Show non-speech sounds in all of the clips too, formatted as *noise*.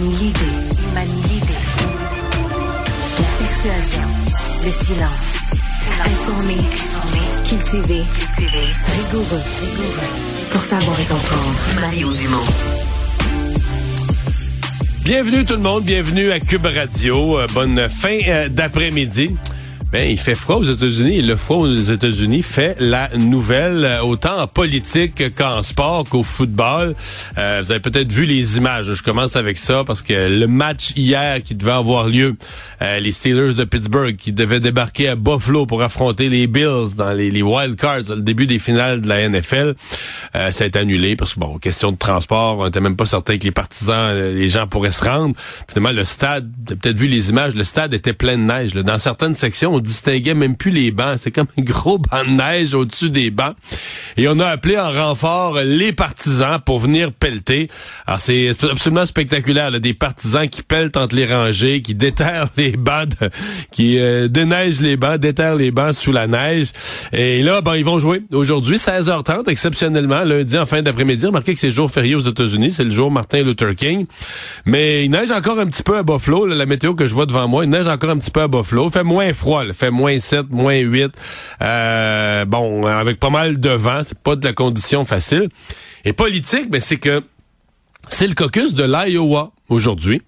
manie l'idée, manie l'idée. La persuasion, le silence. Informer, informer, cultiver, cultiver. Rigoureux, rigoureux. Pour savoir et comprendre. Mario Dumont. Bienvenue tout le monde, bienvenue à Cube Radio. Euh, bonne fin euh, d'après-midi. Ben, il fait froid aux États-Unis le froid aux États-Unis fait la nouvelle, euh, autant en politique qu'en sport qu'au football. Euh, vous avez peut-être vu les images. Je commence avec ça parce que le match hier qui devait avoir lieu, euh, les Steelers de Pittsburgh qui devaient débarquer à Buffalo pour affronter les Bills dans les, les Wild Cards, le début des finales de la NFL, ça a été annulé parce que bon, question de transport, on n'était même pas certain que les partisans, les gens pourraient se rendre. Finalement, le stade, vous avez peut-être vu les images, le stade était plein de neige. Dans certaines sections, on distinguait même plus les bancs. C'est comme un gros *laughs* banc de neige au-dessus des bancs. Et on a appelé en renfort les partisans pour venir pelleter. Alors, c'est absolument spectaculaire. Des partisans qui pelletent entre les rangées, qui déterrent les bancs, qui euh, déneigent les bancs, déterrent les bancs sous la neige. Et là, ben, ils vont jouer aujourd'hui, 16h30, exceptionnellement, lundi en fin d'après-midi. Remarquez que c'est jour férié aux États-Unis. C'est le jour Martin Luther King. Mais il neige encore un petit peu à Buffalo. la météo que je vois devant moi, il neige encore un petit peu à Buffalo. Il fait moins froid. Il fait moins 7, moins 8. Euh, bon, avec pas mal de vent, c'est pas de la condition facile. Et politique, mais ben, c'est que c'est le caucus de l'Iowa aujourd'hui.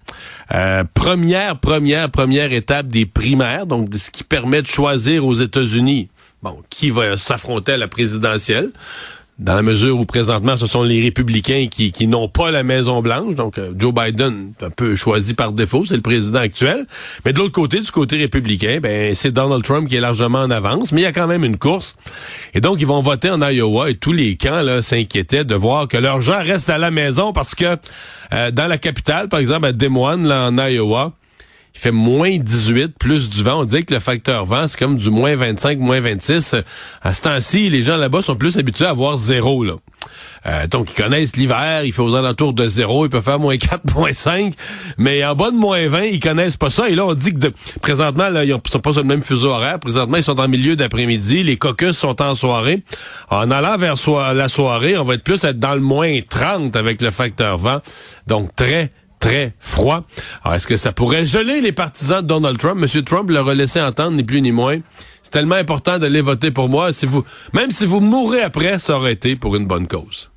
Euh, première, première, première étape des primaires, donc ce qui permet de choisir aux États-Unis, bon, qui va s'affronter à la présidentielle dans la mesure où présentement ce sont les républicains qui, n'ont pas la Maison Blanche, donc euh, Joe Biden un peu choisi par défaut, c'est le président actuel. Mais de l'autre côté, du côté républicain, ben c'est Donald Trump qui est largement en avance, mais il y a quand même une course. Et donc ils vont voter en Iowa et tous les camps là s'inquiétaient de voir que leurs gens restent à la maison parce que euh, dans la capitale, par exemple à Des Moines, là en Iowa, il fait moins 18, plus du vent. On dit que le facteur vent, c'est comme du moins 25, moins 26. À ce temps-ci, les gens là-bas sont plus habitués à avoir zéro, là. Euh, donc, ils connaissent l'hiver, il fait aux alentours de zéro, il peut faire moins 4, *laughs* moins 5, mais en bas de moins 20, ils connaissent pas ça. Et là, on dit que de, présentement, là, ils sont pas sur le même fuseau horaire. Présentement, ils sont en milieu d'après-midi, les caucus sont en soirée. En allant vers la soirée, on va être plus être dans le moins 30 avec le facteur vent. Donc, très, très froid. Alors, est-ce que ça pourrait geler les partisans de Donald Trump? Monsieur Trump leur a laissé entendre, ni plus ni moins. C'est tellement important d'aller voter pour moi. Si vous, même si vous mourrez après, ça aurait été pour une bonne cause.